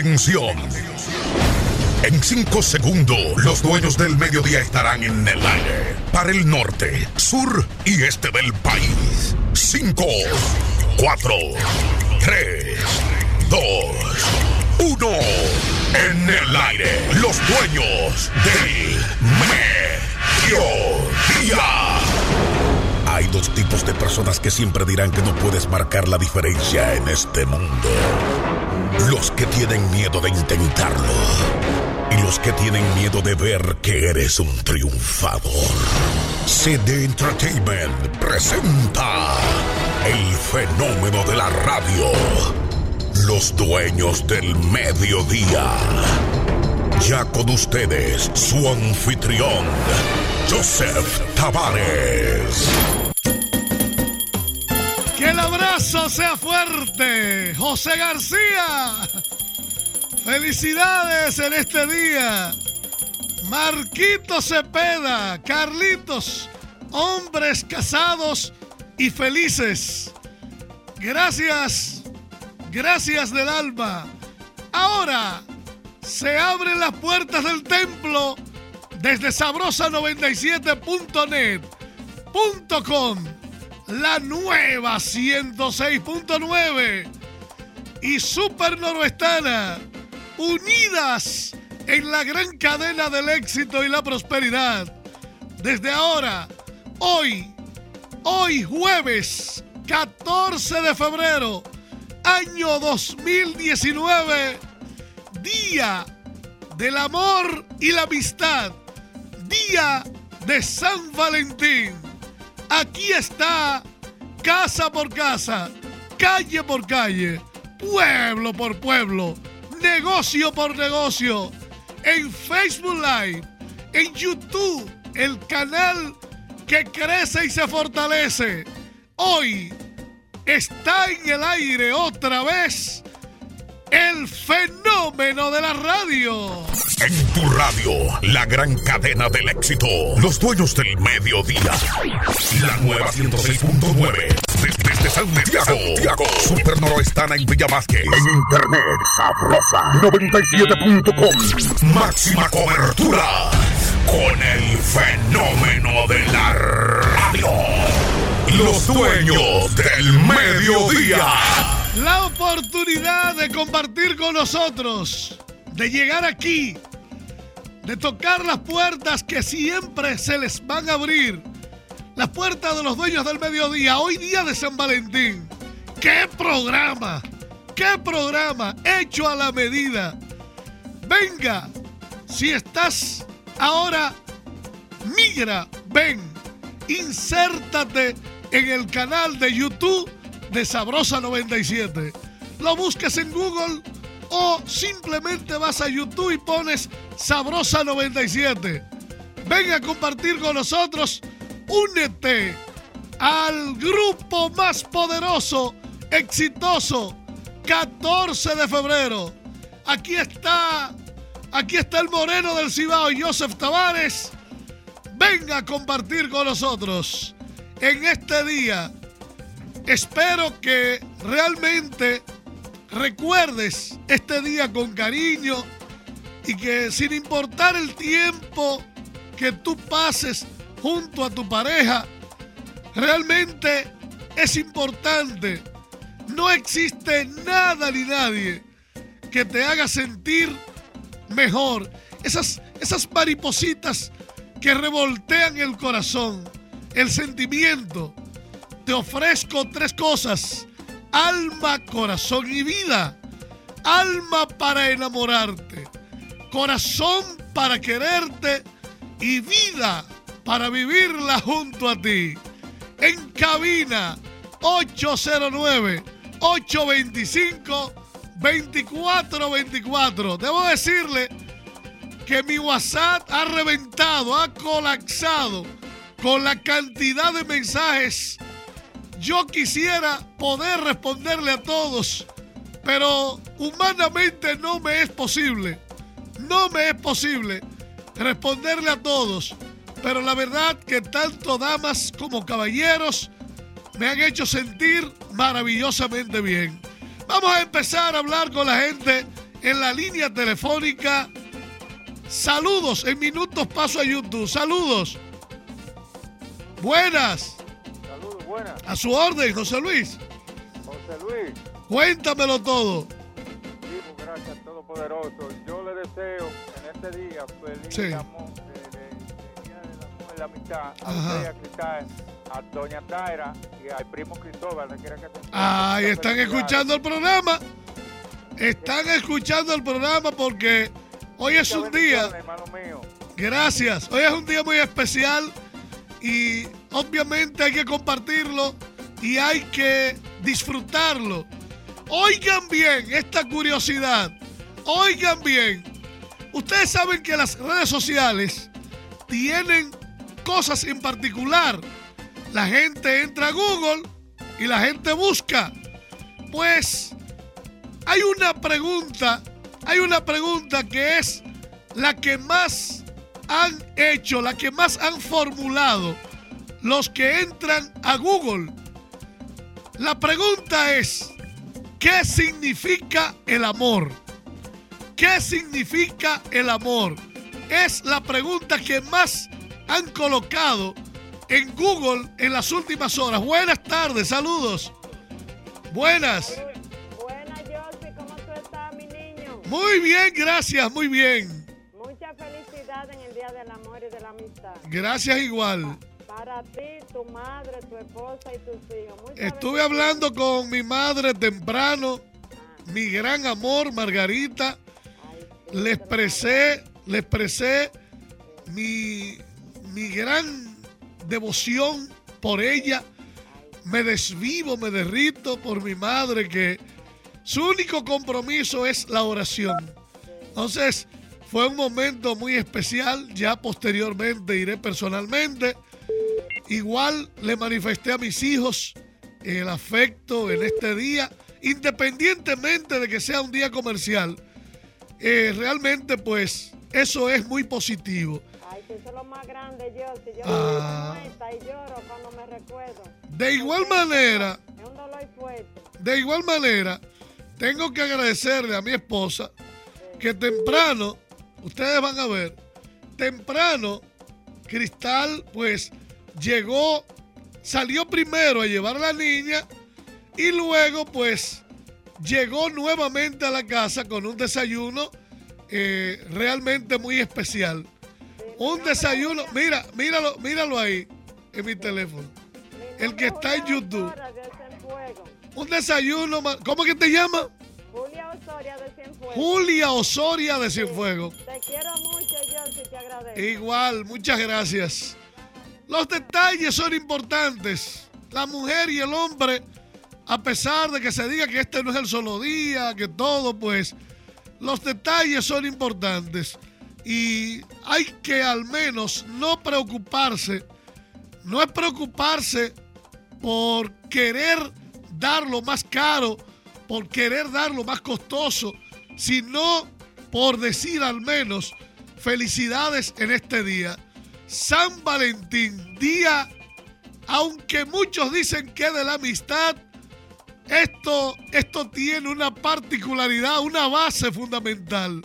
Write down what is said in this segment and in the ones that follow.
Atención. En cinco segundos, los dueños del mediodía estarán en el aire. Para el norte, sur y este del país. Cinco, cuatro, tres, dos, uno. En el aire, los dueños del mediodía. Hay dos tipos de personas que siempre dirán que no puedes marcar la diferencia en este mundo. Los que tienen miedo de intentarlo. Y los que tienen miedo de ver que eres un triunfador. CD Entertainment presenta el fenómeno de la radio. Los dueños del mediodía. Ya con ustedes, su anfitrión, Joseph Tavares. Que el abrazo sea fuerte, José García. Felicidades en este día. Marquito Cepeda, Carlitos, hombres casados y felices. Gracias, gracias del alma. Ahora se abren las puertas del templo desde sabrosa97.net.com, la nueva 106.9 y Super Noroestana, unidas en la gran cadena del éxito y la prosperidad. Desde ahora, hoy, hoy jueves 14 de febrero, año 2019, día del amor y la amistad, día de San Valentín. Aquí está, casa por casa, calle por calle, pueblo por pueblo, negocio por negocio, en Facebook Live, en YouTube, el canal que crece y se fortalece. Hoy está en el aire otra vez el fenómeno de la radio. En tu radio, la gran cadena del éxito. Los dueños del mediodía. La nueva 106.9. Desde, desde Santiago. Santiago. Super Noroestana en Villa Vázquez. En internet, sabrosa. 97.com. Máxima cobertura. Con el fenómeno de la radio. Los dueños del mediodía. La oportunidad de compartir con nosotros, de llegar aquí, de tocar las puertas que siempre se les van a abrir. Las puertas de los dueños del mediodía, hoy día de San Valentín. ¡Qué programa! ¡Qué programa! Hecho a la medida. Venga, si estás ahora, migra, ven, insértate en el canal de YouTube de Sabrosa 97. Lo busques en Google o simplemente vas a YouTube y pones Sabrosa 97. Ven a compartir con nosotros. Únete al grupo más poderoso, exitoso, 14 de febrero. Aquí está, aquí está el moreno del Cibao, Joseph Tavares. Venga a compartir con nosotros en este día. Espero que realmente recuerdes este día con cariño y que sin importar el tiempo que tú pases junto a tu pareja, realmente es importante. No existe nada ni nadie que te haga sentir mejor. Esas, esas maripositas que revoltean el corazón, el sentimiento. Te ofrezco tres cosas. Alma, corazón y vida. Alma para enamorarte. Corazón para quererte. Y vida para vivirla junto a ti. En cabina 809-825-2424. Debo decirle que mi WhatsApp ha reventado, ha colapsado con la cantidad de mensajes. Yo quisiera poder responderle a todos, pero humanamente no me es posible. No me es posible responderle a todos. Pero la verdad que tanto damas como caballeros me han hecho sentir maravillosamente bien. Vamos a empezar a hablar con la gente en la línea telefónica. Saludos, en minutos paso a YouTube. Saludos. Buenas. Buenas. A su orden, José Luis. José Luis. Cuéntamelo todo. Vivo, gracias, Todopoderoso. Yo le deseo en este día feliz Sí. amor, de, Amor y la Amistad a Ajá. usted, a Cristal, a Doña Taira y al primo Cristóbal. que que están escuchando el programa. Están escuchando el programa porque hoy es un día. hermano mío. Gracias. Hoy es un día muy especial y obviamente hay que compartirlo y hay que disfrutarlo. Oigan bien esta curiosidad. Oigan bien. Ustedes saben que las redes sociales tienen cosas en particular. La gente entra a Google y la gente busca. Pues hay una pregunta, hay una pregunta que es la que más han hecho, la que más han formulado los que entran a Google. La pregunta es, ¿qué significa el amor? ¿Qué significa el amor? Es la pregunta que más han colocado en Google en las últimas horas. Buenas tardes, saludos. Buenas. Buenas, Josie, ¿cómo tú estás, mi niño? Muy bien, gracias, muy bien. Mucha felicidad en el Día del Amor y de la Amistad. Gracias igual. Para ti, tu madre, tu esposa y tus hijos. Estuve hablando con mi madre temprano, mi gran amor, Margarita. Ay, sí, Le expresé, le expresé mi, mi gran devoción por ella. Me desvivo, me derrito por mi madre que su único compromiso es la oración. Entonces, fue un momento muy especial. Ya posteriormente iré personalmente. Igual le manifesté a mis hijos el afecto en este día, independientemente de que sea un día comercial. Eh, realmente, pues, eso es muy positivo. Ay, que eso es lo más grande, Josie. Yo Ah. me y lloro cuando me recuerdo. De igual manera, Es un dolor fuerte. de igual manera, tengo que agradecerle a mi esposa que temprano, ustedes van a ver, temprano, Cristal, pues, llegó, salió primero a llevar a la niña y luego, pues, llegó nuevamente a la casa con un desayuno eh, realmente muy especial. Un desayuno, mira, míralo, míralo ahí en mi teléfono. El que está es en YouTube. Un desayuno, ¿cómo que te llama? Julia Osoria de Cienfuegos. Julia Osoria de Cienfuegos. Te quiero mucho, Josie, te agradezco. Igual, muchas gracias. Los detalles son importantes. La mujer y el hombre, a pesar de que se diga que este no es el solo día, que todo, pues, los detalles son importantes. Y hay que al menos no preocuparse. No es preocuparse por querer dar lo más caro, por querer dar lo más costoso, sino por decir al menos felicidades en este día. San Valentín, día, aunque muchos dicen que de la amistad, esto, esto tiene una particularidad, una base fundamental.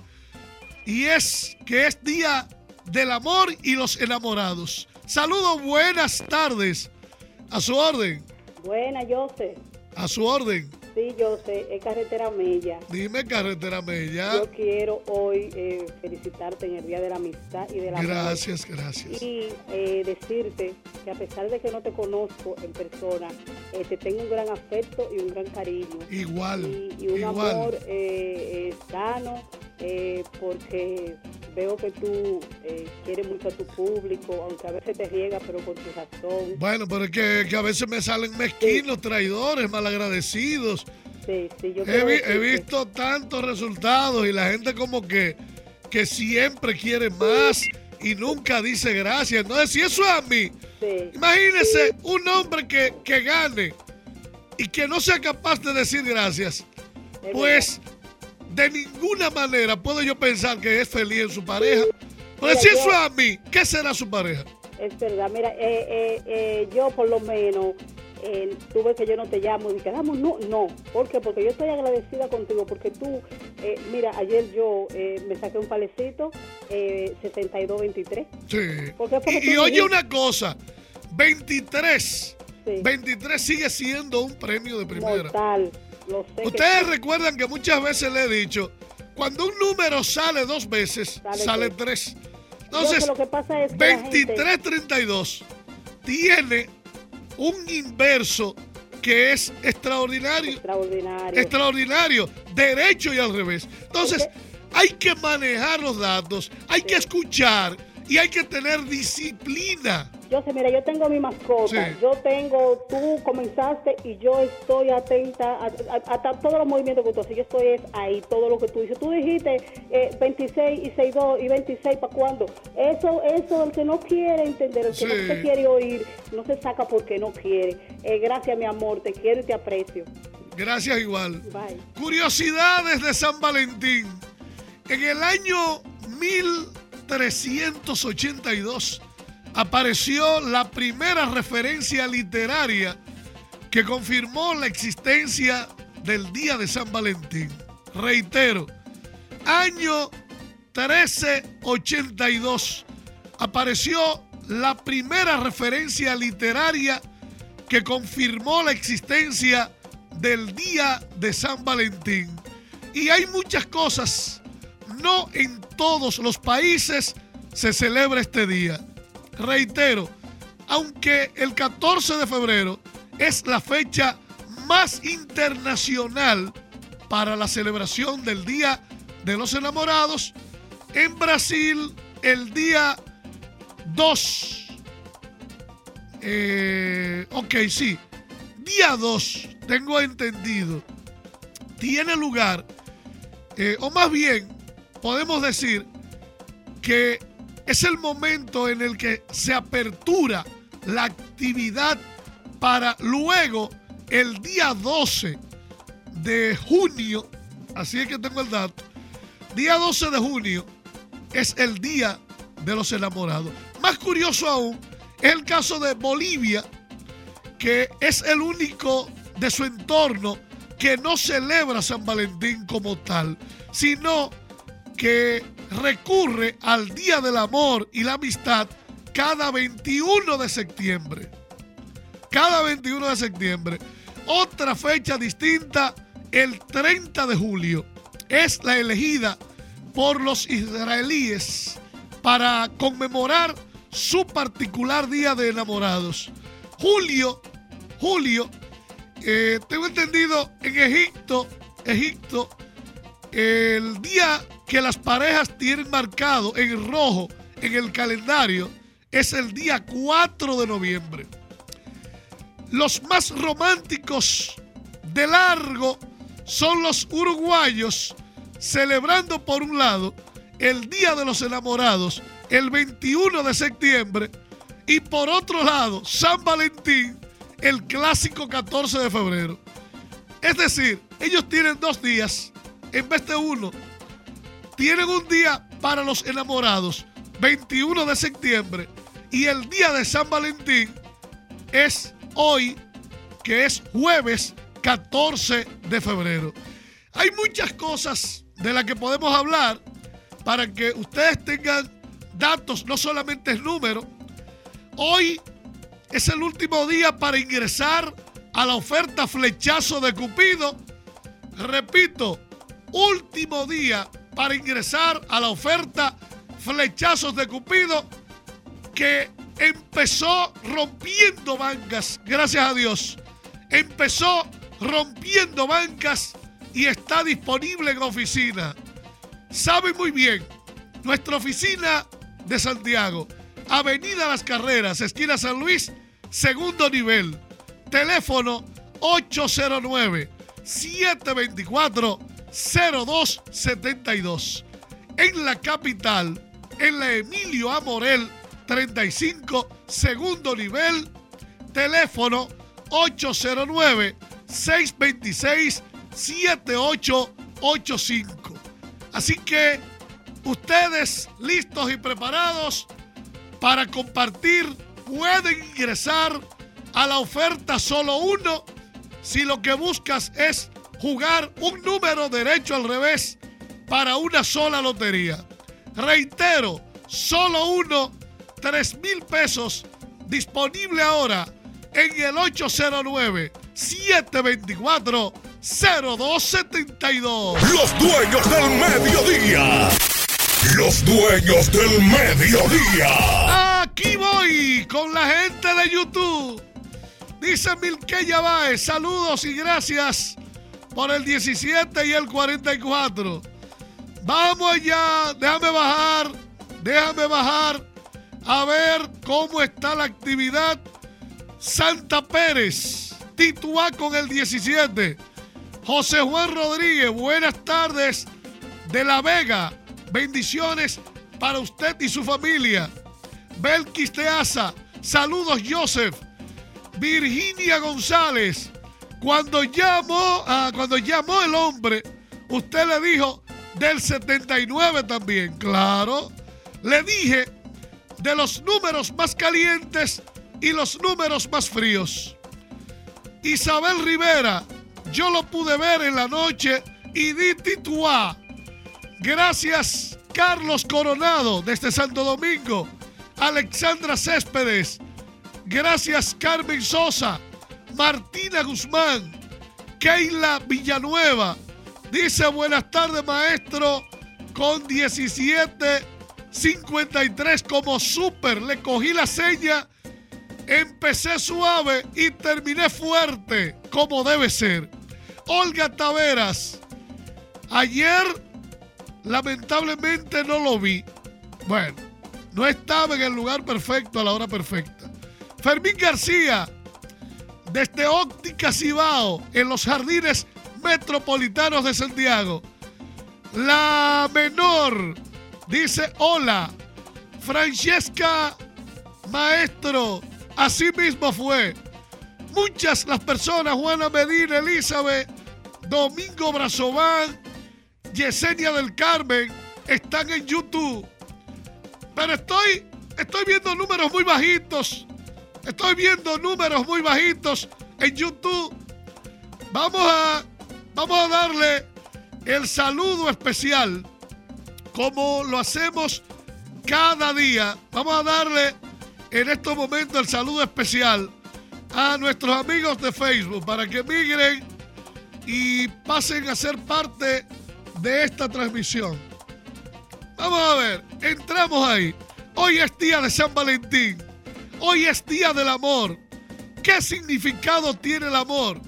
Y es que es día del amor y los enamorados. Saludos, buenas tardes. A su orden, Buena, yo sé. a su orden. Sí, yo sé. Es carretera Mella. Dime, carretera Mella. Yo quiero hoy eh, felicitarte en el Día de la Amistad y de la Gracias, gracias. Y eh, decirte que a pesar de que no te conozco en persona, eh, te tengo un gran afecto y un gran cariño. Igual, Y, y un igual. amor eh, eh, sano, eh, porque veo que tú eh, quieres mucho a tu público, aunque a veces te riega, pero con tu razón. Bueno, pero es que, que a veces me salen mezquinos, traidores, malagradecidos. Sí, sí, yo He, visto tantos resultados y la gente como que, que siempre quiere más y nunca dice gracias. Entonces, si eso es a mí, Sí. imagínese un hombre que, que gane y que no sea capaz de decir gracias. es Pues de ninguna manera puedo yo pensar que es feliz en su pareja. Porque Mira, si yo- eso es a mí, ¿qué será su pareja? Es verdad, mira, eh, eh, eh, yo por lo menos tú ves que yo no te llamo y quedamos, no, no. ¿Por qué? Porque yo estoy agradecida contigo, porque tú, eh, mira, ayer yo eh, me saqué un palecito eh, 62-23. Sí. Y, oye una cosa, 23. Sí. 23 sigue siendo un premio de primera. Mortal. Lo sé. Ustedes recuerdan que muchas veces le he dicho, cuando un número sale dos veces, Sale sale tres. Entonces, sé lo que pasa es que la gente- 2332 tiene un inverso que es extraordinario. Extraordinario. Extraordinario, derecho y al revés. Entonces, hay que manejar los datos, hay que escuchar y hay que tener disciplina. Yo sé, mira, yo tengo mi mascota. Sí. Yo tengo, tú comenzaste y yo estoy atenta a, a- a ta- todos los movimientos que tú haces. Yo estoy es ahí, todo lo que tú dices. Tú dijiste eh, 26 y 62 y 26 para cuándo. Eso, eso, el que no quiere entender, el que Sí. no se quiere oír, no se saca porque no quiere. Eh, gracias, mi amor, te quiero y te aprecio. Gracias igual. Bye. Curiosidades de San Valentín. En el año 1382 apareció la primera referencia literaria que confirmó la existencia del Día de San Valentín. Reitero, año 1382 apareció la primera referencia literaria que confirmó la existencia del Día de San Valentín. Y hay muchas cosas, no en todos los países se celebra este día. Reitero, aunque el 14 de febrero es la fecha más internacional para la celebración del Día de los Enamorados, en Brasil el día 2 eh, ok, sí. Día 2, tengo entendido, tiene lugar, eh, o más bien, podemos decir que es el momento en el que se apertura la actividad para luego el día 12 de junio, así es que tengo el dato, día 12 de junio es el día de los enamorados. Más curioso aún es el caso de Bolivia, que es el único de su entorno que no celebra San Valentín como tal, sino que recurre al Día del Amor y la Amistad cada 21 de septiembre. Cada 21 de septiembre. Otra fecha distinta, el 30 de julio, es la elegida por los israelíes para conmemorar su particular día de enamorados. Julio, Julio, eh, tengo entendido, en Egipto, Egipto, el día que las parejas tienen marcado en rojo en el calendario es el día 4 de noviembre. Los más románticos de largo son los uruguayos celebrando por un lado el Día de los Enamorados el 21 de septiembre y por otro lado San Valentín el clásico 14 de febrero. Es decir, ellos tienen dos días en vez de uno. Tienen un día para los enamorados, 21 de septiembre, y el día de San Valentín es hoy, que es jueves 14 de febrero. Hay muchas cosas de las que podemos hablar para que ustedes tengan datos, no solamente el número. Hoy es el último día para ingresar a la oferta flechazo de Cupido. Repito, último día para ingresar a la oferta flechazos de Cupido que empezó rompiendo bancas, gracias a Dios. Empezó rompiendo bancas y está disponible en oficina. Saben muy bien, nuestra oficina de Santiago, Avenida Las Carreras, esquina San Luis, segundo nivel. Teléfono 809-724-0272. En la capital, en la Emilio Amorel 35, segundo nivel. Teléfono 809-626-7885. Así que ustedes listos y preparados para compartir, pueden ingresar a la oferta solo uno si lo que buscas es jugar un número derecho al revés para una sola lotería. Reitero, solo uno, 3 mil pesos, disponible ahora en el 809-724-0272. Los dueños del mediodía. Los dueños del mediodía. Aquí voy con la gente de YouTube. Dice Milqueya Baez, saludos y gracias por el 17 y el 44. Vamos allá, déjame bajar, déjame bajar a ver cómo está la actividad. Santa Pérez, Tituá con el 17. José Juan Rodríguez, buenas tardes de La Vega. Bendiciones para usted y su familia. Belkis Teaza, saludos Joseph. Virginia González, cuando llamó, ah, cuando llamó el hombre, usted le dijo del 79 también, claro. Le dije de los números más calientes y los números más fríos. Isabel Rivera, yo lo pude ver en la noche y di tituá. Gracias, Carlos Coronado, desde Santo Domingo. Alexandra Céspedes. Gracias, Carmen Sosa. Martina Guzmán. Keila Villanueva. Dice buenas tardes, maestro. Con 17.53 como súper. Le cogí la seña. Empecé suave y terminé fuerte, como debe ser. Olga Taveras. Ayer, lamentablemente, no lo vi. Bueno, no estaba en el lugar perfecto a la hora perfecta. Fermín García, desde Óptica Cibao, en los jardines metropolitanos de Santiago. La menor dice hola. Francesca Maestro, así mismo fue. Muchas las personas, Juana Medina, Elizabeth, Domingo Brazován, Yesenia del Carmen, están en YouTube. Pero estoy, estoy viendo números muy bajitos. Estoy viendo números muy bajitos en YouTube. Vamos a, vamos a darle el saludo especial como lo hacemos cada día. Vamos a darle en estos momentos el saludo especial a nuestros amigos de Facebook para que migren y pasen a ser parte de esta transmisión. Vamos a ver, entramos ahí. Hoy es día de San Valentín. Hoy es día del amor. ¿Qué significado tiene el amor?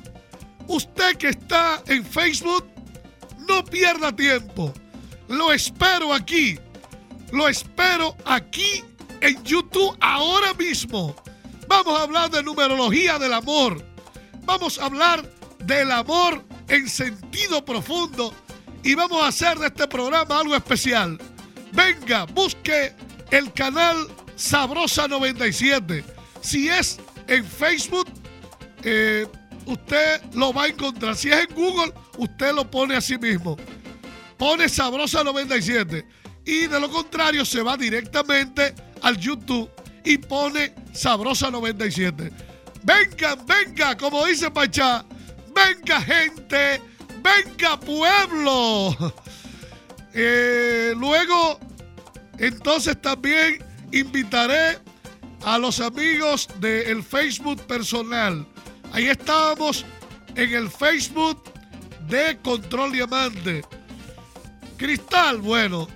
Usted que está en Facebook, no pierda tiempo. Lo espero aquí. Lo espero aquí en YouTube ahora mismo. Vamos a hablar de numerología del amor. Vamos a hablar del amor en sentido profundo. Y vamos a hacer de este programa algo especial. Venga, busque el canal Sabrosa 97. Si es en Facebook, eh, usted lo va a encontrar. Si es en Google, usted lo pone a sí mismo. Pone Sabrosa 97. Y de lo contrario, se va directamente al YouTube y pone Sabrosa 97. Vengan, venga, como dice Pachá. Venga, gente. Venga, pueblo. Eh, luego, entonces también invitaré a los amigos del Facebook personal. Ahí estábamos en el Facebook de Control Diamante. Cristal, bueno,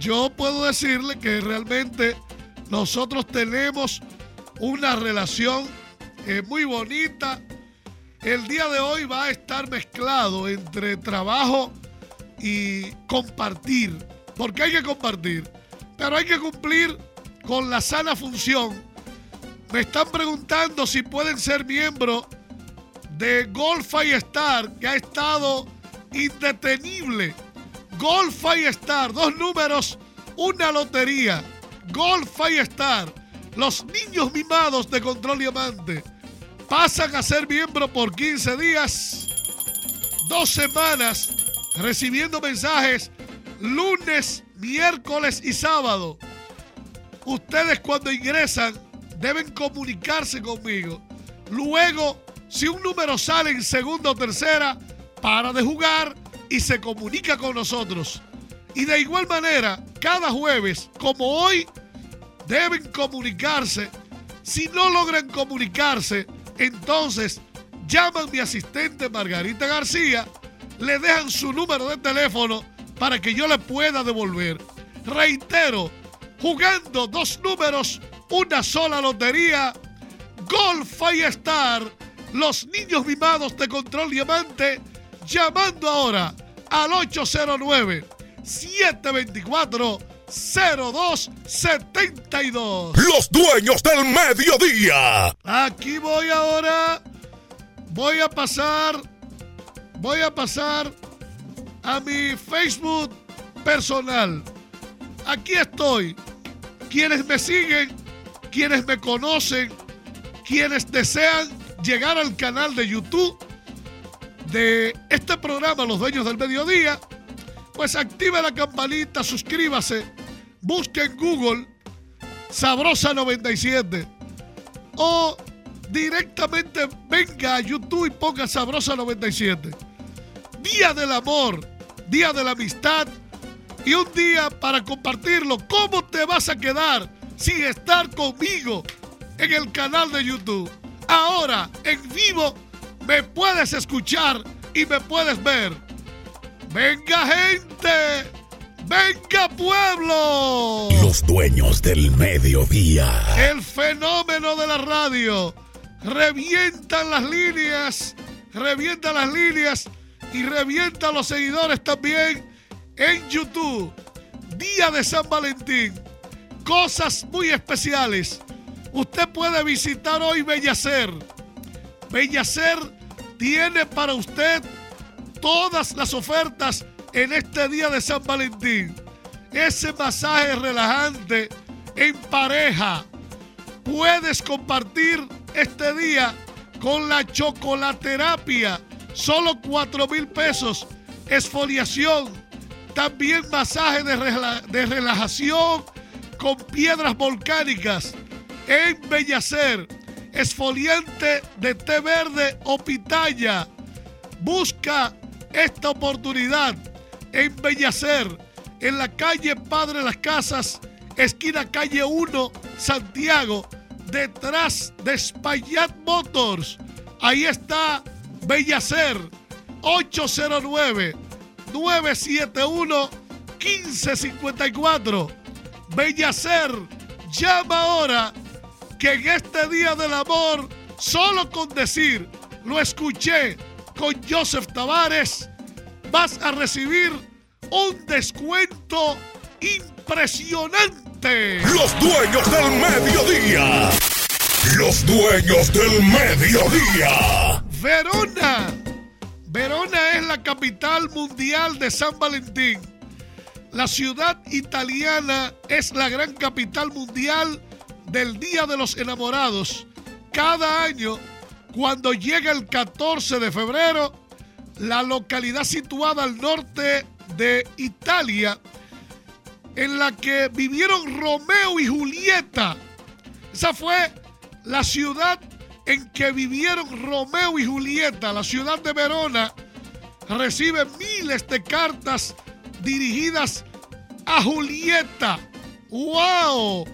yo puedo decirle que realmente nosotros tenemos una relación eh, muy bonita. El día de hoy va a estar mezclado entre trabajo y compartir, porque hay que compartir, pero hay que cumplir con la sana función. Me están preguntando si pueden ser miembros de Golf Star, que ha estado indetenible. Golf Star, dos números, una lotería. Golf Star, los niños mimados de Control Diamante pasan a ser miembro por 15 días, dos semanas, recibiendo mensajes lunes, miércoles y sábado ustedes cuando ingresan deben comunicarse conmigo Luego, si un número sale en segunda o tercera, para de jugar y se comunica con nosotros. Y de igual manera, cada jueves, como hoy, deben comunicarse. Si no logran comunicarse, entonces llaman a mi asistente Margarita García, le dejan su número de teléfono para que yo le pueda devolver. Reitero, jugando dos números, una sola lotería, Golf Star, los niños mimados de Control Diamante, llamando ahora al 809 724 0272. Los dueños del mediodía. Aquí voy ahora. Voy a pasar. Voy a pasar a mi Facebook personal. Aquí estoy. Quienes me siguen, quienes me conocen, quienes desean llegar al canal de YouTube de este programa, Los Dueños del Mediodía, pues active la campanita, suscríbase, busque en Google Sabrosa 97 o directamente venga a YouTube y ponga Sabrosa 97. Día del amor, día de la amistad y un día para compartirlo. ¿Cómo te vas a quedar sin estar conmigo en el canal de YouTube? Ahora, en vivo, me puedes escuchar y me puedes ver. Venga gente, venga pueblo. Los dueños del mediodía. El fenómeno de la radio. Revientan las líneas, revientan las líneas y revientan los seguidores también en YouTube. Día de San Valentín. Cosas muy especiales. Usted puede visitar hoy Bellacer. Bellacer tiene para usted todas las ofertas en este día de San Valentín. Ese masaje relajante en pareja. Puedes compartir este día con la chocolaterapia. Solo 4 mil pesos. Esfoliación. También masaje de, relajación con piedras volcánicas en Bellacer esfoliante de té verde o pitaya. Busca esta oportunidad en Bellacer, en la calle Padre Las Casas, esquina calle 1, Santiago, detrás de Spayat Motors. Ahí está Bellacer, 809 971 1554. Bellacer, llama ahora que en este día del amor, solo con decir, lo escuché con Joseph Tavares, vas a recibir un descuento impresionante. Los dueños del mediodía. Los dueños del mediodía. Verona. Verona es la capital mundial de San Valentín. La ciudad italiana es la gran capital mundial del Día de los Enamorados, cada año, cuando llega el 14 de febrero, la localidad situada al norte de Italia, en la que vivieron Romeo y Julieta. Esa fue la ciudad en que vivieron Romeo y Julieta, la ciudad de Verona, recibe miles de cartas dirigidas a Julieta. ¡Wow!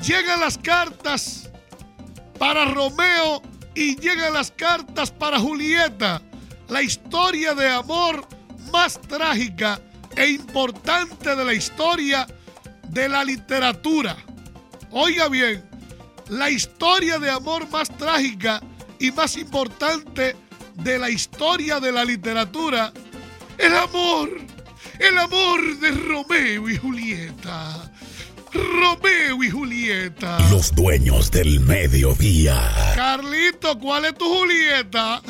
Llegan las cartas para Romeo y llegan las cartas para Julieta. La historia de amor más trágica e importante de la historia de la literatura. Oiga bien, la historia de amor más trágica y más importante de la historia de la literatura. El amor, el amor de Romeo y Julieta. Romeo y Julieta. Los dueños del mediodía. Carlito, ¿cuál es tu Julieta?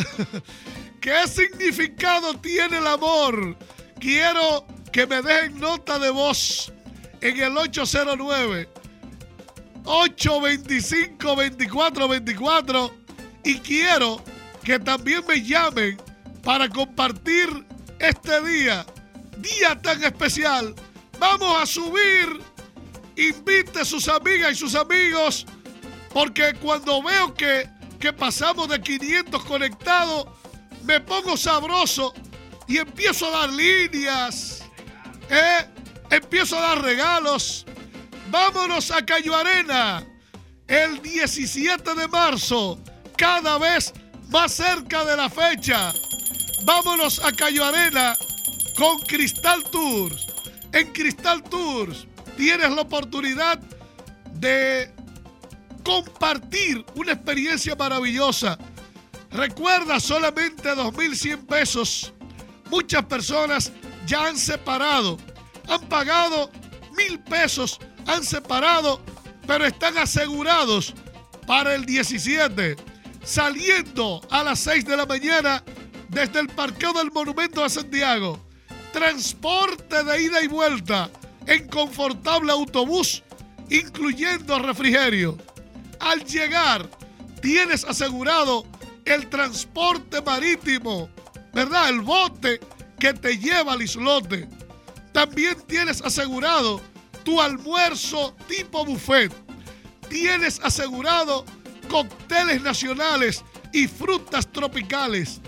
¿Qué significado tiene el amor? Quiero que me dejen nota de voz en el 809 825 2424 y quiero que también me llamen para compartir este día, día tan especial. Vamos a subir invite a sus amigas y sus amigos, porque cuando veo que que pasamos de 500 conectados, me pongo sabroso y empiezo a dar líneas. ¿eh? Empiezo a dar regalos. Vámonos a Cayo Arena el 17 de marzo, cada vez más cerca de la fecha. Vámonos a Cayo Arena con Cristal Tours. En Cristal Tours tienes la oportunidad de compartir una experiencia maravillosa. Recuerda solamente 2.100 pesos. Muchas personas ya han separado, han pagado mil pesos, han separado, pero están asegurados para el 17, saliendo a las 6 de la mañana desde el parqueo del Monumento a Santiago. Transporte de ida y vuelta en confortable autobús, incluyendo refrigerio. Al llegar, tienes asegurado el transporte marítimo, ¿verdad? El bote que te lleva al islote. También tienes asegurado tu almuerzo tipo buffet. Tienes asegurado cócteles nacionales y frutas tropicales.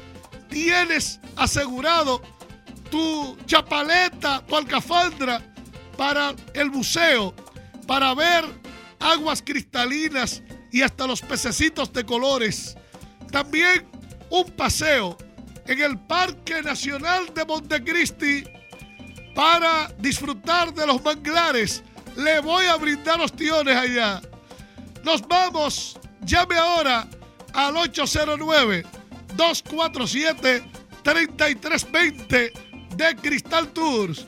Tienes asegurado tu chapaleta, tu alcafandra para el buceo, para ver aguas cristalinas y hasta los pececitos de colores. También un paseo en el Parque Nacional de Montecristi para disfrutar de los manglares. Le voy a brindar ostiones allá. Nos vamos. Llame ahora al 809-247-3320 de Cristal Tours.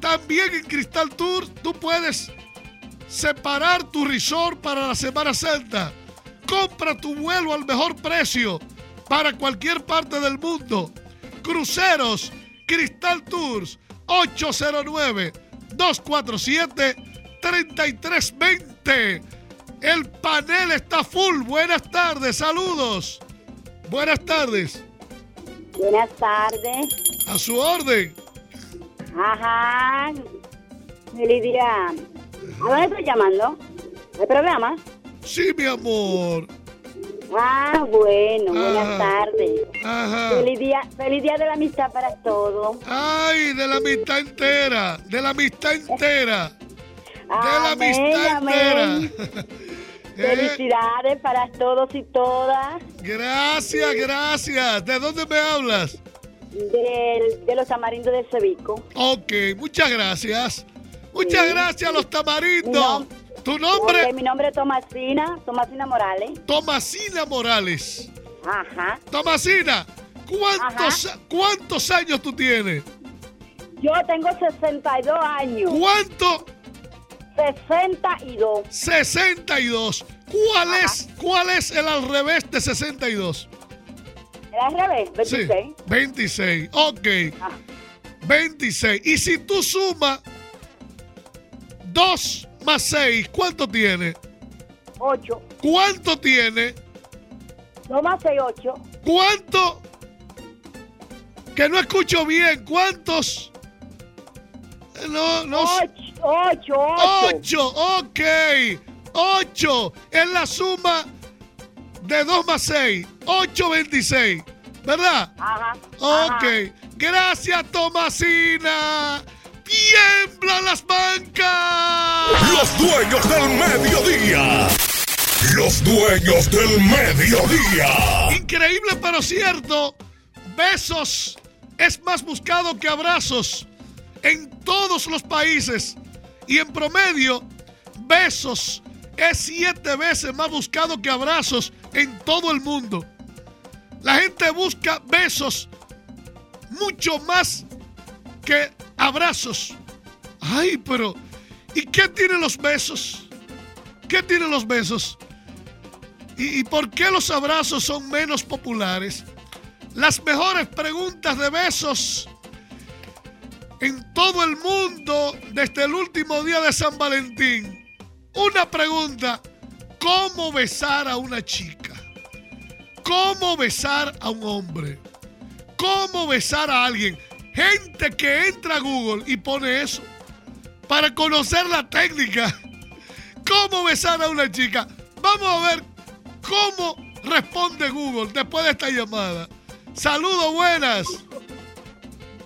También en Cristal Tours tú puedes separar tu resort para la Semana Santa. Compra tu vuelo al mejor precio para cualquier parte del mundo. Cruceros Cristal Tours 809-247-3320. El panel está full. Buenas tardes, saludos. Buenas tardes. Buenas tardes. A su orden. Ajá. Lidia. ¿A dónde estoy llamando? ¿El programa? Sí, mi amor. Ah, bueno, buenas tardes. Ajá. Feliz día, feliz día de la amistad para todos. Ay, de la amistad entera. De la amistad entera. De la Amén, amistad entera. Eh, Felicidades para todos y todas gracias, gracias. ¿De dónde me hablas? del- de los tamarindos de Cevico. Ok, muchas gracias. Muchas Sí. gracias, los tamarindos. No. ¿Tu nombre? Ok, mi nombre es Tomasina, Tomasina Morales. Tomasina Morales. Ajá. Tomasina, ¿cuántos, ¿cuántos años tú tienes? Yo tengo 62 años. ¿Cuánto? 62. 62. ¿Cuál es, ¿Cuál es el al revés de 62? ¿Era al revés? 26. Sí, 26. Ok. Ah. 26. Y si tú sumas 2 más 6, ¿cuánto tiene? 8. ¿Cuánto tiene? 2 más 6, 8. ¿Cuánto? Que no escucho bien. ¿Cuántos? Eh, No, no. 8, 8, 8. 8, ok. 8 es la suma de 2 más 6. 8, 26. ¿Verdad? Ajá. Ok. ajá. Gracias, Tomasina. ¡Tiemblan las bancas! Los dueños del mediodía. Los dueños del mediodía. Increíble pero cierto. Besos es más buscado que abrazos en todos los países. Y en promedio, besos es siete veces más buscado que abrazos en todo el mundo. La gente busca besos mucho más que abrazos. Ay, pero ¿y qué tienen los besos? ¿Qué tienen los besos? ¿Y, por qué los abrazos son menos populares? Las mejores preguntas de besos en todo el mundo desde el último día de San Valentín. Una pregunta, ¿cómo besar a una chica? ¿Cómo besar a un hombre? ¿Cómo besar a alguien? Gente que entra a Google y pone eso para conocer la técnica. ¿Cómo besar a una chica? Vamos a ver cómo responde Google después de esta llamada. Saludos, buenas.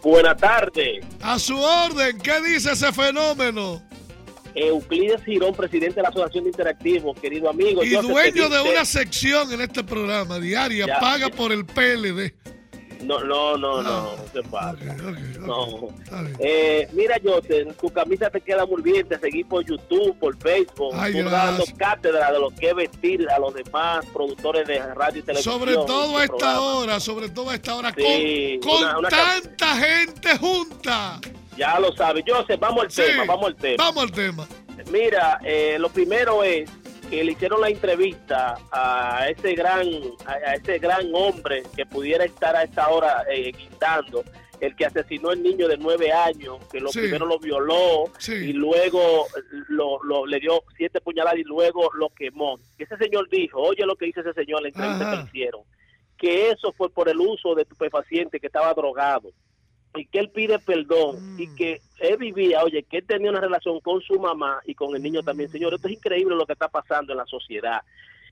Buenas tardes. A su orden, ¿qué dice ese fenómeno? Euclides Girón, presidente de la Asociación de Interactivos, querido amigo. Y dueño de una sección en este programa diaria, Ya. paga por el PLD. No, no, no, no. ¿qué pasa? No. Eh, mira, yo tu camisa te queda muy bien. Te seguí por YouTube, por Facebook. Tú dando cátedra de lo que es vestir a los demás productores de radio y televisión. Sobre todo a esta hora, sobre todo a esta hora, Sí, con, tanta gente junta. Ya lo sabes. Joseph, vamos al tema, vamos al tema. Vamos al tema. Mira, eh, lo primero es que le hicieron la entrevista a ese gran, a, ese gran hombre que pudiera estar a esta hora eh, guindando, el que asesinó al niño de nueve años, que lo Sí. primero lo violó Sí. y luego lo, lo- le dio siete puñaladas y luego lo quemó. Ese señor dijo, oye lo que dice ese señor en la entrevista Ajá. que hicieron, que eso fue por el uso de estupefaciente que estaba drogado y que él pide perdón Mm. y que él vivía, oye, que él tenía una relación con su mamá y con el niño también. Señor, esto es increíble lo que está pasando en la sociedad.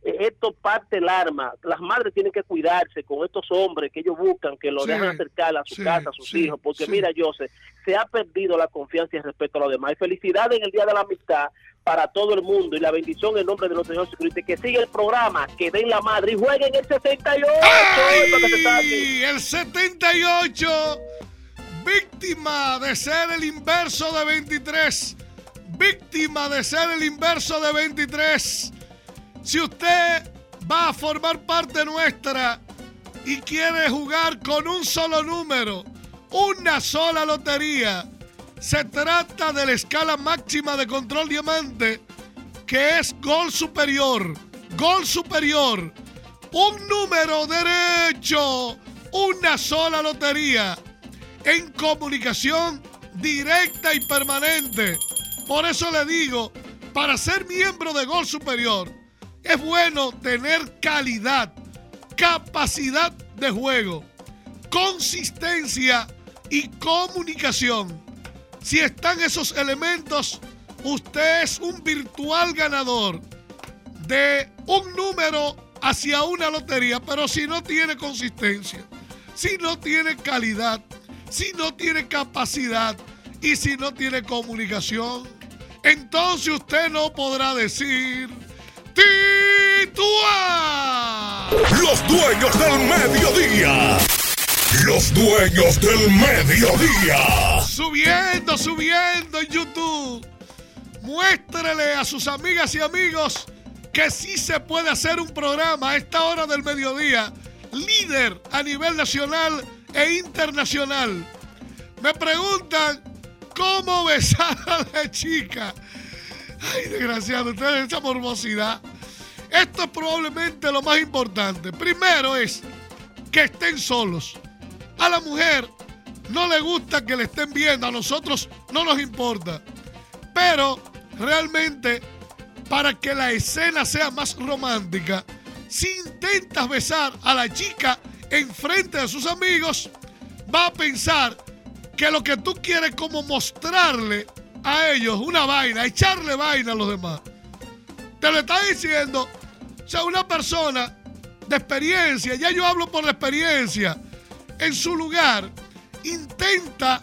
Eh, Esto parte el arma. Las madres tienen que cuidarse con estos hombres que ellos buscan, que los Sí, dejan acercar a su sí, casa, a sus sí, hijos. Porque mira, José, se ha perdido la confianza y el respeto a los demás. Y felicidades en el Día de la Amistad para todo el mundo y la bendición en nombre de nuestro Señor Jesucristo. Que siga el programa, que den la madre y jueguen el 68. ¡Ay! El 78, víctima de ser el inverso de 23. Víctima de ser el inverso de 23. Si usted va a formar parte nuestra y quiere jugar con un solo número, una sola lotería, se trata de la escala máxima de control diamante, que es gol superior. Gol superior. Un número derecho. Una sola lotería. En comunicación directa y permanente. Por eso le digo, para ser miembro de Gol Superior, es bueno tener calidad, capacidad de juego, consistencia y comunicación. Si están esos elementos, usted es un virtual ganador de un número hacia una lotería, pero si no tiene consistencia, si no tiene calidad, si no tiene capacidad y si no tiene comunicación, entonces usted no podrá decir ¡Titúa! Los dueños del mediodía. Los dueños del mediodía. Subiendo, subiendo en YouTube. Muéstrele a sus amigas y amigos que sí se puede hacer un programa a esta hora del mediodía, líder a nivel nacional e internacional. Me preguntan cómo besar a la chica. Ay, desgraciado, ustedes esa morbosidad. Esto es probablemente lo más importante. Primero es que estén solos. A la mujer no le gusta que le estén viendo, a nosotros no nos importa. Pero realmente, para que la escena sea más romántica, si intentas besar a la chica en frente de sus amigos, va a pensar que lo que tú quieres es como mostrarle a ellos una vaina, echarle vaina a los demás. Te lo está diciendo, o sea, una persona de experiencia, ya yo hablo por la experiencia, en su lugar, intenta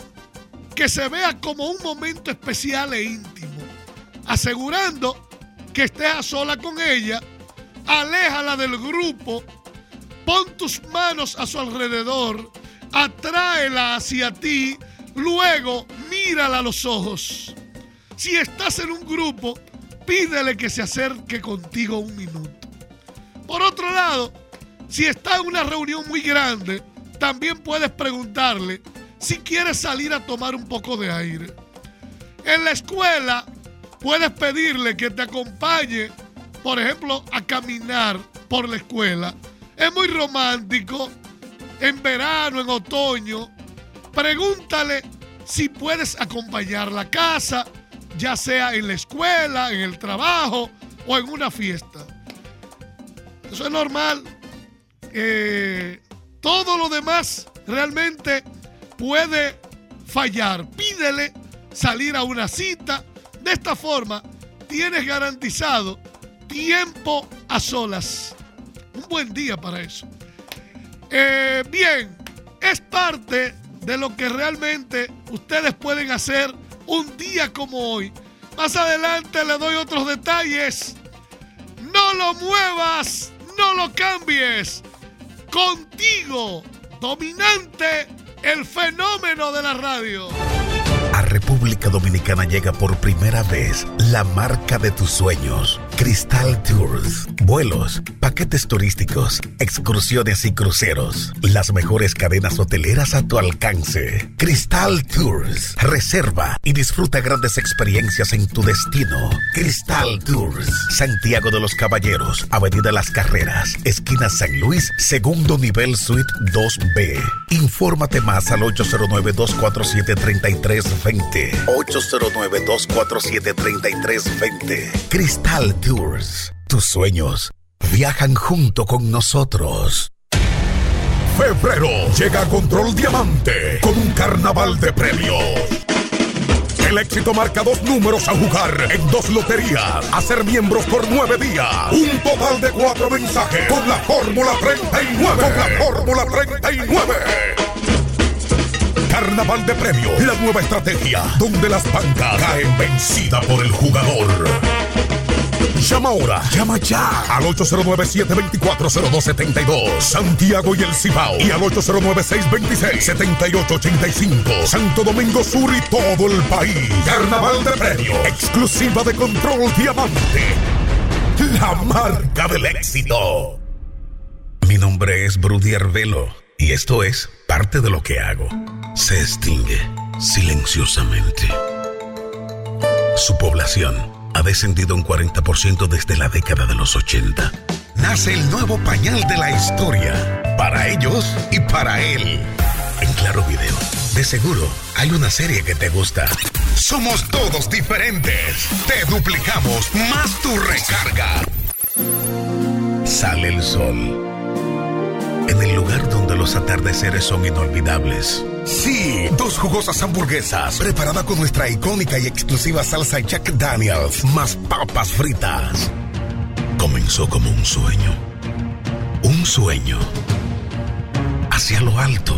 que se vea como un momento especial e íntimo, asegurando que estés a sola con ella, aléjala del grupo, pon tus manos a su alrededor, atráela hacia ti, luego mírala a los ojos. Si estás en un grupo, pídele que se acerque contigo un minuto. Por otro lado, si está en una reunión muy grande, también puedes preguntarle si quiere salir a tomar un poco de aire. En la escuela puedes pedirle que te acompañe, por ejemplo, a caminar por la escuela. Es muy romántico. En verano, en otoño, pregúntale si puedes acompañarla a casa, ya sea en la escuela, en el trabajo o en una fiesta. Eso es normal. Eh, todo lo demás realmente puede fallar. Pídele salir a una cita. De esta forma, tienes garantizado tiempo a solas. Un buen día para eso. Eh, bien, es parte de lo que realmente ustedes pueden hacer un día como hoy. Más adelante le doy otros detalles. No lo muevas, no lo cambies. Contigo, dominante, el fenómeno de la radio. A República Dominicana llega por primera vez la marca de tus sueños. Cristal Tours. Vuelos, paquetes turísticos, excursiones y cruceros. Las mejores cadenas hoteleras a tu alcance. Cristal Tours. Reserva y disfruta grandes experiencias en tu destino. Cristal Tours. Santiago de los Caballeros, Avenida Las Carreras, esquina San Luis, segundo nivel suite 2B. Infórmate más al 809-247-3320. 809-247-3320. Cristal Tours. Tus sueños viajan junto con nosotros. Febrero llega a Control Diamante con un carnaval de premios. El éxito marca dos números a jugar en dos loterías. A ser miembros por nueve días. Un total de cuatro mensajes con la Fórmula 39. Con la Fórmula 39. Carnaval de premios. La nueva estrategia donde las bancas caen vencida por el jugador. Llama ahora, llama ya al 809-724-0272. Santiago y el Cibao. Y al 809-626-7885. Santo Domingo Sur y todo el país. Carnaval de premios. Exclusiva de Control Diamante. La marca del éxito. Mi nombre es Brudier Velo. Y esto es parte de lo que hago. Se extingue silenciosamente. Su población ha descendido un 40% desde la década de los 80. Nace el nuevo pañal de la historia, para ellos y para él. En Claro Video, de seguro hay una serie que te gusta. Somos todos diferentes. Te duplicamos más tu recarga. Sale el sol. En el lugar donde los atardeceres son inolvidables. Sí, dos jugosas hamburguesas, preparada con nuestra icónica y exclusiva salsa Jack Daniels, más papas fritas. Comenzó como un sueño. Un sueño. Hacia lo alto.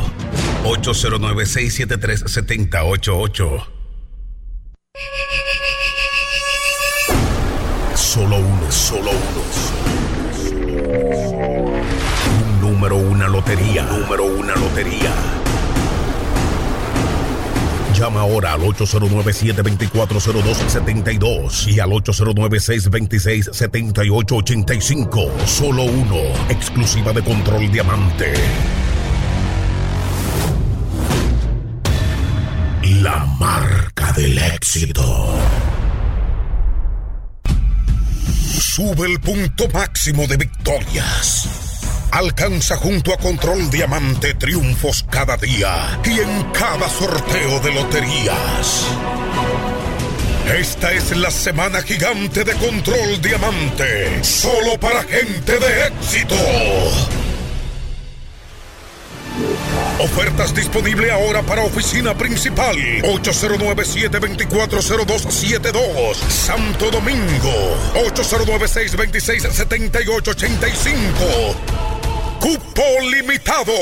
809-673-7088. Solo uno, solo uno. Un número una lotería. Número una lotería. Llama ahora al 809-724-0272 y al 809-626-7885. Solo uno. Exclusiva de Control Diamante. La marca del éxito. Sube el punto máximo de victorias. Alcanza junto a Control Diamante triunfos cada día y en cada sorteo de loterías. Esta es la semana gigante de Control Diamante, solo para gente de éxito. Ofertas disponible ahora para oficina principal 809-724-0272 Santo Domingo 809-626-7885 Cupo limitado.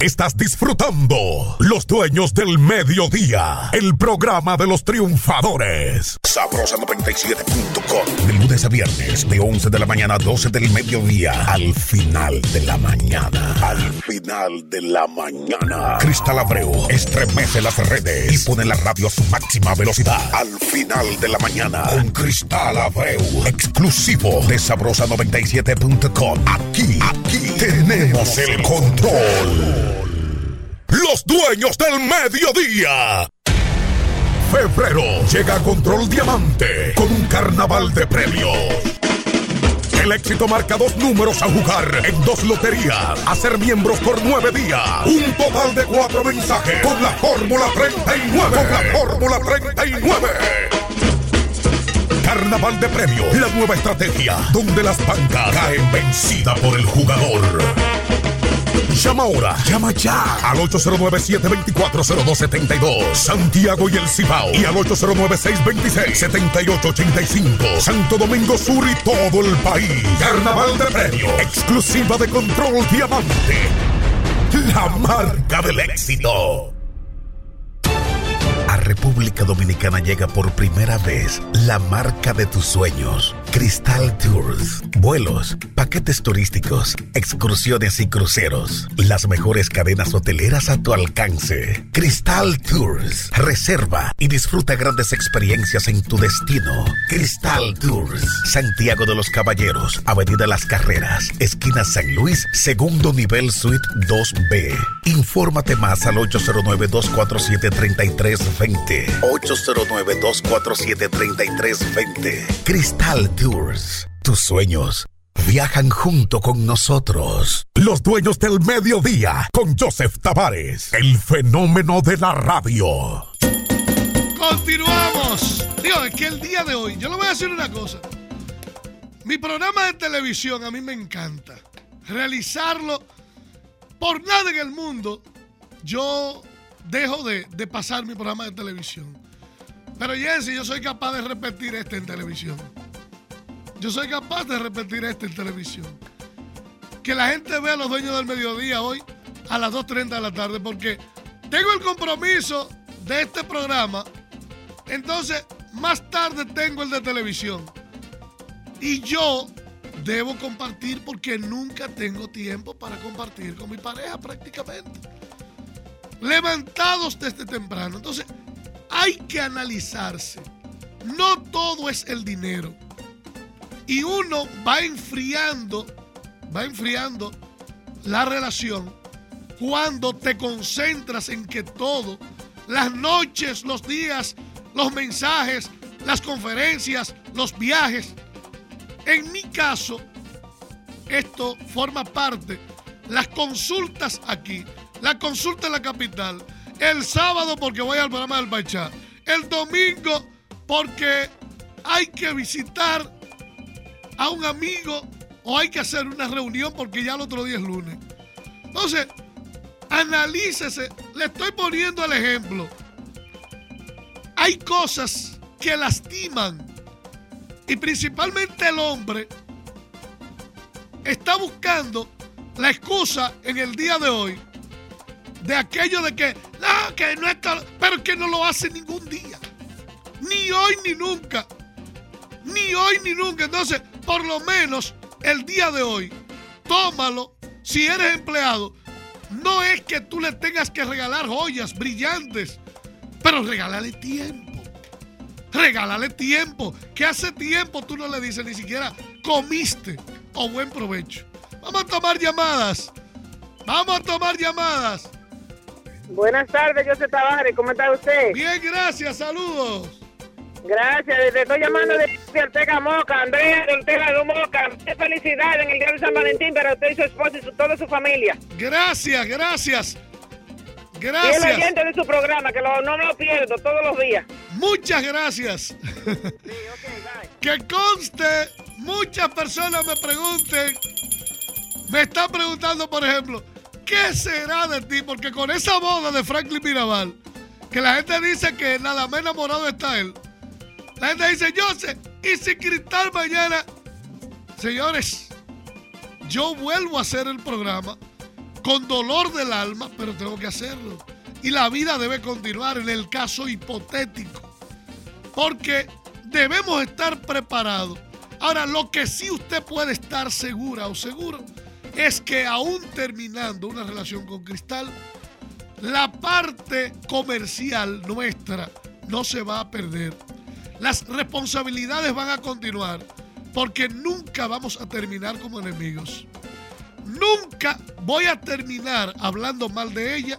Estás disfrutando Los Dueños del Mediodía, el programa de los triunfadores. Sabrosa97.com. De lunes a viernes, de 11 de la mañana a 12 del mediodía, al final de la mañana. Al final de la mañana. Cristal Abreu estremece las redes y pone la radio a su máxima velocidad. Al final de la mañana, con Cristal Abreu. Exclusivo de Sabrosa97.com. Aquí, aquí tenemos el control. Los dueños del mediodía. Febrero llega a Control Diamante con un carnaval de premios. El éxito marca dos números a jugar en dos loterías. A ser miembros por nueve días. Un total de cuatro mensajes con la Fórmula 39. Con la Fórmula 39. Carnaval de premios. La nueva estrategia donde las bancas caen vencida por el jugador. Llama ahora, llama ya al 809-724-0272. Santiago y el Cibao. Y al 809-626-7885. Santo Domingo Sur y todo el país. Carnaval de premios. Exclusiva de Control Diamante. La marca del éxito. República Dominicana llega por primera vez la marca de tus sueños. Cristal Tours. Vuelos, paquetes turísticos, excursiones y cruceros. Las mejores cadenas hoteleras a tu alcance. Cristal Tours. Reserva y disfruta grandes experiencias en tu destino. Cristal Tours. Santiago de los Caballeros, Avenida Las Carreras, esquina San Luis, segundo nivel suite 2B. Infórmate más al 809-247-3320. 809-247-3320. Cristal Tours. Tus sueños viajan junto con nosotros. Los dueños del mediodía con Joseph Tavares, el fenómeno de la radio. Continuamos. Dios, es que el día de hoy, yo le voy a decir una cosa. Mi programa de televisión a mí me encanta. Realizarlo por nada en el mundo. Yo dejo de, de pasar mi programa de televisión. Pero Jesse, yo soy capaz de repetir este en televisión. Yo soy capaz de repetir este en televisión. Que la gente vea a los dueños del mediodía hoy a las 2.30 de la tarde porque tengo el compromiso de este programa. Entonces, más tarde tengo el de televisión. Y yo debo compartir porque nunca tengo tiempo para compartir con mi pareja prácticamente. Levantados desde temprano. Entonces, hay que analizarse. No todo es el dinero. Y uno va enfriando, va enfriando la relación cuando te concentras en que todo, las noches, los días, los mensajes, las conferencias, los viajes, en mi caso, esto forma parte, las consultas aquí, la consulta en la capital, el sábado porque voy al programa del Bachá, el domingo porque hay que visitar a un amigo o hay que hacer una reunión porque ya el otro día es lunes. Entonces, analícese, le estoy poniendo el ejemplo. Hay cosas que lastiman y principalmente el hombre está buscando la excusa en el día de hoy de aquello de que, no, que no está, pero que no lo hace ningún día. Ni hoy ni nunca. Ni hoy ni nunca. Entonces, por lo menos el día de hoy, tómalo. Si eres empleado, no es que tú le tengas que regalar joyas brillantes, pero regálale tiempo. Regálale tiempo. Que hace tiempo tú no le dices ni siquiera comiste o buen provecho. Vamos a tomar llamadas. Vamos a tomar llamadas. Buenas tardes, José Tavares, ¿cómo está usted? Bien, gracias, saludos. Gracias, te estoy llamando de Ortega Moca, Andrea de Ortega de Moca. Qué felicidad en el día de San Valentín para usted y su esposa y su, toda su familia. Gracias, gracias. Y el Gracias. oyente de su programa, que lo- no me lo pierdo todos los días. Muchas gracias. Que conste, muchas personas me pregunten, me están preguntando, por ejemplo, ¿qué será de ti? Porque con esa boda de Franklin Mirabal, que la gente dice que nada más enamorado está él, la gente dice, yo sé, y si Cristal mañana, señores, yo vuelvo a hacer el programa con dolor del alma, pero tengo que hacerlo. Y la vida debe continuar en el caso hipotético porque debemos estar preparados. Ahora, lo que sí usted puede estar segura o seguro es que aún terminando una relación con Cristal, la parte comercial nuestra no se va a perder. Las responsabilidades van a continuar porque nunca vamos a terminar como enemigos. Nunca voy a terminar hablando mal de ella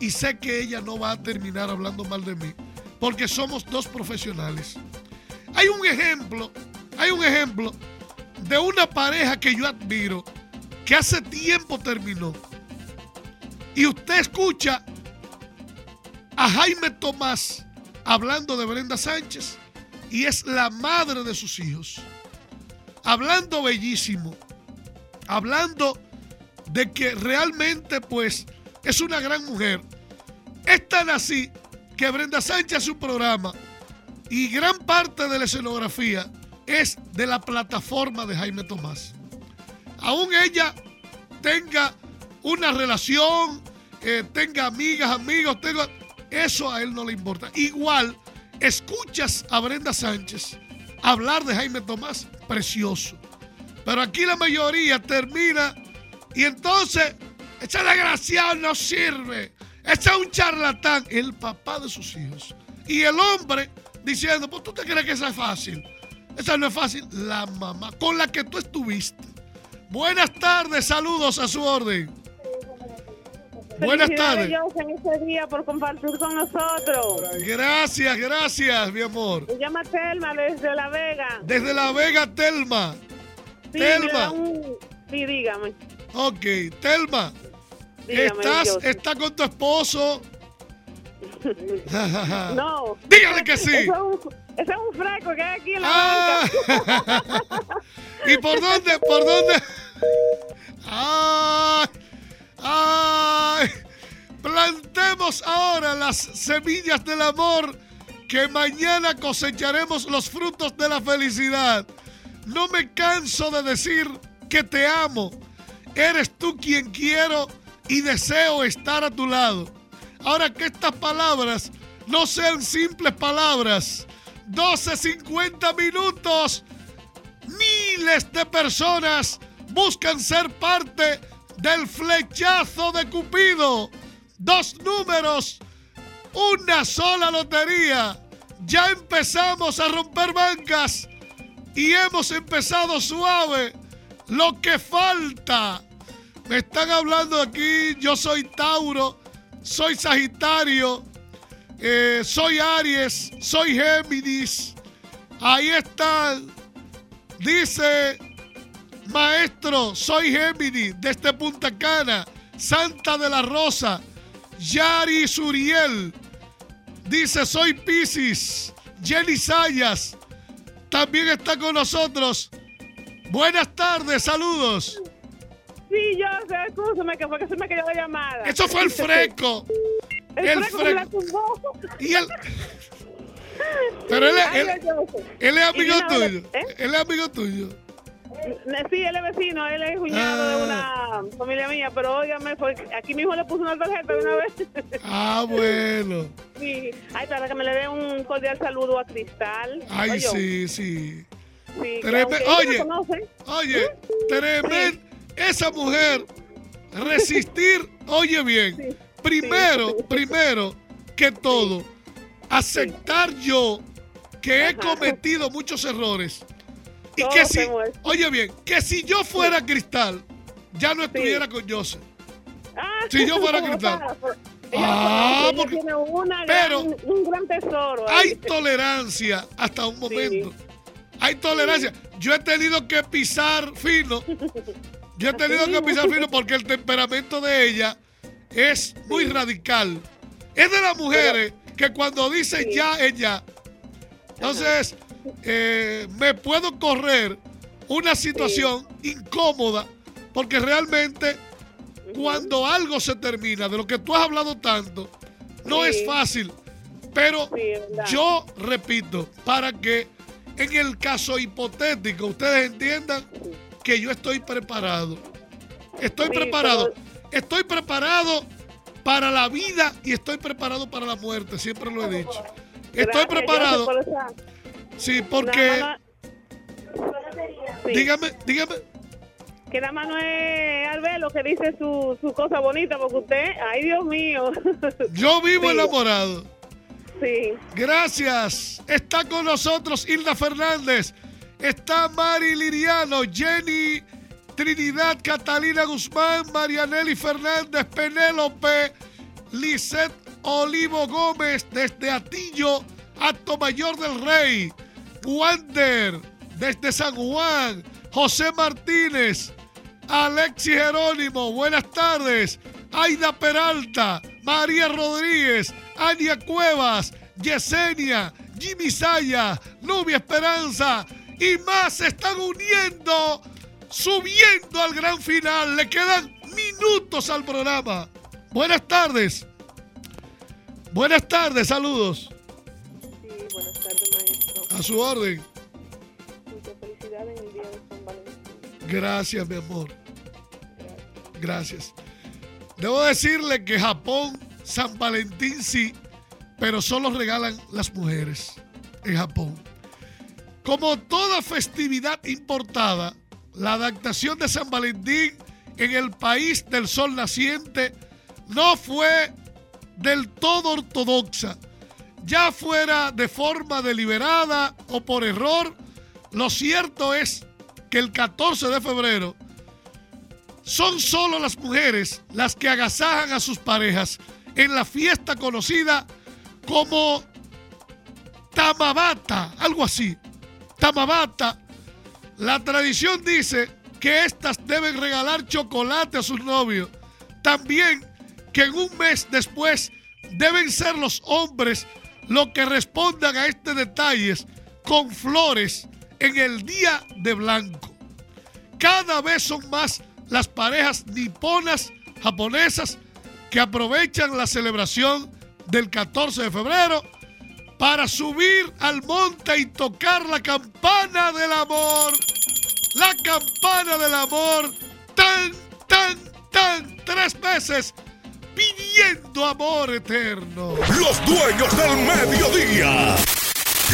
y sé que ella no va a terminar hablando mal de mí porque somos dos profesionales. Hay un ejemplo, hay un ejemplo de una pareja que yo admiro que hace tiempo terminó. Y usted escucha a Jaime Tomás hablando de Brenda Sánchez y es la madre de sus hijos. Hablando bellísimo, hablando de que realmente pues es una gran mujer. Es tan así que Brenda Sánchez su programa y gran parte de la escenografía es de la plataforma de Jaime Tomás. Aún ella tenga una relación, eh, tenga amigas, amigos, tenga, eso a él no le importa. Igual, escuchas a Brenda Sánchez hablar de Jaime Tomás, precioso. Pero aquí la mayoría termina y entonces, ese desgraciado no sirve. Ese es un charlatán, el papá de sus hijos. Y el hombre diciendo, pues tú te crees que eso es fácil. Esa no es fácil. La mamá con la que tú estuviste. Buenas tardes, saludos a su orden. Buenas tardes. en este día por compartir con nosotros. Gracias, gracias, mi amor. Se llama Telma desde La Vega. Desde La Vega, Telma. Sí, Telma. un- Sí, dígame. Ok, Telma. Dígame, ¿Estás. ¿Está con tu esposo? No. Dígale que sí. Eso es un, ese es un fresco que hay aquí en la Ah. ¿Y por dónde? ¿Por dónde? ¡Ay! ¡Ay! Plantemos ahora las semillas del amor que mañana cosecharemos los frutos de la felicidad. No me canso de decir que te amo. Eres tú quien quiero y deseo estar a tu lado. Ahora que estas palabras no sean simples palabras. 12.50 minutos miles de personas buscan ser parte del flechazo de Cupido. Dos números, una sola lotería. Ya empezamos a romper bancas y hemos empezado suave. Lo que falta. Me están hablando aquí, yo soy Tauro, soy Sagitario, eh, soy Aries, soy Géminis. Ahí están. Dice, maestro, soy Géminis, desde Punta Cana, Santa de la Rosa, Yari Suriel. Dice, soy Piscis, Jenny Sayas. También está con nosotros. Buenas tardes, saludos. Sí, yo sé, escúchame, que fue que se me cayó la llamada. Eso fue el freco. El, el fresco me la fresco. tumbó. Y él. Pero él, es- él, él amigo tuyo. ¿eh? Él es amigo tuyo. Sí, él es vecino, él es cuñado Ah. de una familia mía, pero óigame, fue, aquí mismo le puso una tarjeta de una vez. Ah, bueno. sí. Ay, para que me le dé un cordial saludo a Cristal. Ay, Oye, sí, sí. sí, Treme- Oye. no conoce, Oye, tremendo. Esa mujer resistir, oye bien. Primero, primero que todo, aceptar yo que he Ajá. cometido muchos errores. Y que si, oye bien, que si yo fuera cristal, ya no estuviera con Joseph. Ah, Si yo fuera ¿cómo Cristal. Ah, ella, ella porque- tiene una pero- gran- un gran tesoro. Hay tolerancia hasta un momento. Hay tolerancia. Yo he tenido que pisar fino. Yo he tenido que pisar fino porque el temperamento de ella es muy radical. Es de las mujeres que cuando dicen ya es ya. Entonces, eh, me puedo correr una situación incómoda porque realmente cuando algo se termina, de lo que tú has hablado tanto, no Sí. es fácil. Pero Sí, yo repito, para que en el caso hipotético ustedes entiendan que yo estoy preparado. Estoy Sí, preparado. pero- Estoy preparado para la vida y estoy preparado para la muerte, siempre lo he dicho. Estoy Gracias, preparado. Sí, porque Sí, dígame, dígame. Que nada más no es Albelo que dice su, su cosa bonita, porque usted, ay Dios mío. Yo vivo Sí. enamorado. sí, Gracias. Está con nosotros Hilda Fernández. Está Mari Liriano, Jenny Trinidad, Catalina Guzmán, Marianelli Fernández, Penélope, Lisette Olivo Gómez, desde Atillo, Acto Mayor del Rey, Wander, desde San Juan, José Martínez, Alexis Jerónimo, buenas tardes. Aida Peralta, María Rodríguez, Ania Cuevas, Yesenia, Jimmy Saya, Nubia Esperanza y más se están uniendo, subiendo al gran final. Le quedan minutos al programa. Buenas tardes. Buenas tardes, saludos. A su orden. Muchas felicidades en el día de San Valentín. Gracias, mi amor. Gracias. Debo decirle que Japón, San Valentín sí, pero solo regalan las mujeres en Japón. Como toda festividad importada, la adaptación de San Valentín en el país del sol naciente no fue del todo ortodoxa. Ya fuera de forma deliberada o por error, lo cierto es que el 14 de febrero son solo las mujeres las que agasajan a sus parejas en la fiesta conocida como Tamabata, algo así. Tamabata. La tradición dice que éstas deben regalar chocolate a sus novios. También que en un mes después deben ser los hombres los que respondan a este detalles con flores en el día de blanco. Cada vez son más las parejas niponas japonesas que aprovechan la celebración del 14 de febrero para subir al monte y tocar la campana del amor. La campana del amor. Tan, tan, tan. Tres veces pidiendo amor eterno. Los dueños del mediodía.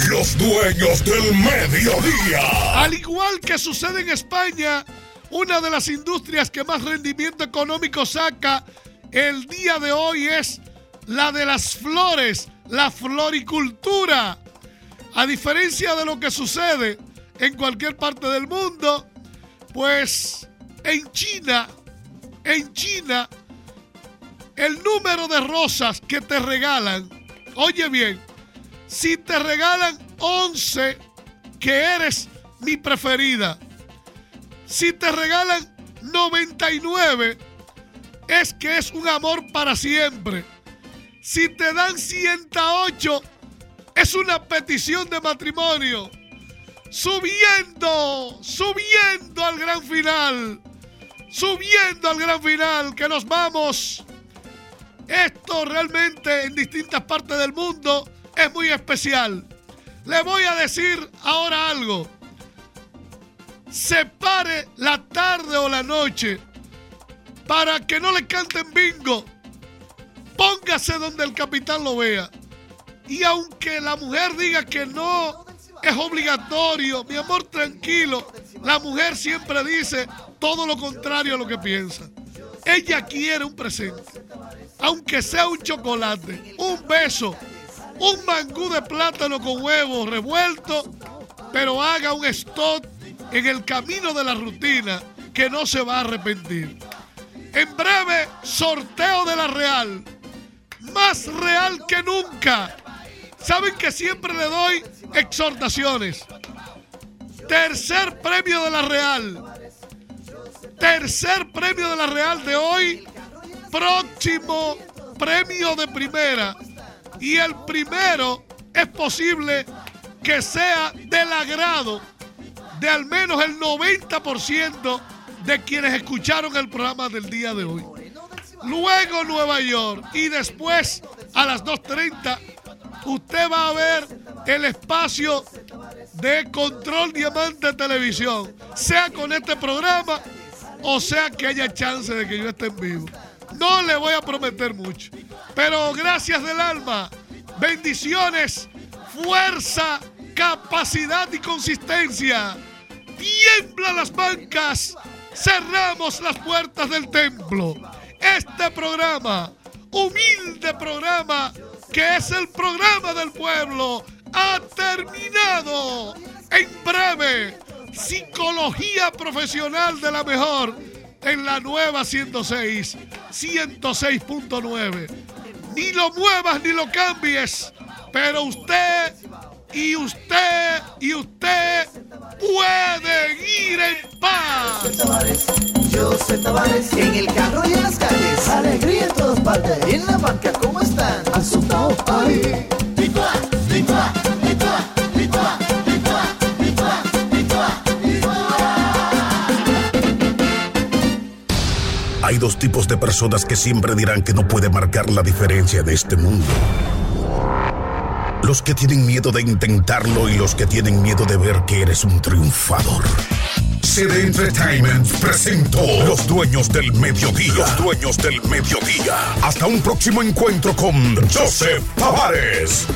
Los dueños del mediodía. Al igual que sucede en España, una de las industrias que más rendimiento económico saca el día de hoy es la de las flores, la floricultura. A diferencia de lo que sucede en cualquier parte del mundo, pues en China, en China, el número de rosas que te regalan, oye bien, si te regalan 11, que eres mi preferida, si te regalan 99, es que es un amor para siempre. Si te dan 108, es una petición de matrimonio. Subiendo, subiendo al gran final. Subiendo al gran final, que nos vamos. Esto realmente en distintas partes del mundo es muy especial. Le voy a decir ahora algo. Separe la tarde o la noche para que no le canten bingo. Póngase donde el capitán lo vea. Y aunque la mujer diga que no es obligatorio, mi amor, tranquilo. La mujer siempre dice todo lo contrario a lo que piensa. Ella quiere un presente. Aunque sea un chocolate, un beso, un mangú de plátano con huevo revuelto, pero haga un stop en el camino de la rutina que no se va a arrepentir. En breve, sorteo de la Real. Más real que nunca. Saben que siempre le doy exhortaciones. Tercer premio de la Real. Tercer premio de la Real de hoy. Próximo premio de primera. Y el primero es posible que sea del agrado de al menos el 90% de quienes escucharon el programa del día de hoy. Luego Nueva York y después a las 2.30 usted va a ver el espacio de Control Diamante Televisión, sea con este programa o sea que haya chance de que yo esté en vivo. No le voy a prometer mucho, pero gracias del alma, bendiciones, fuerza, capacidad y consistencia. Tiembla las bancas, cerramos las puertas del templo. Este programa, humilde programa, que es el programa del pueblo, ha terminado. En breve, psicología profesional de la mejor en la nueva 106, 106.9. Ni lo muevas ni lo cambies, pero usted y usted y usted pueden ir en paz. Tavares, yo soy Tavares, en el carro y en las calles, alegría en todas partes, en la banca, ¿cómo están? Asustado, ay. Ticua, ticua, ticua, Hay dos tipos de personas que siempre dirán que no puede marcar la diferencia en este mundo. Los que tienen miedo de intentarlo y los que tienen miedo de ver que eres un triunfador. CD Entertainment presentó Los Dueños del Mediodía. Los Dueños del Mediodía. Hasta un próximo encuentro con Joseph Tavares.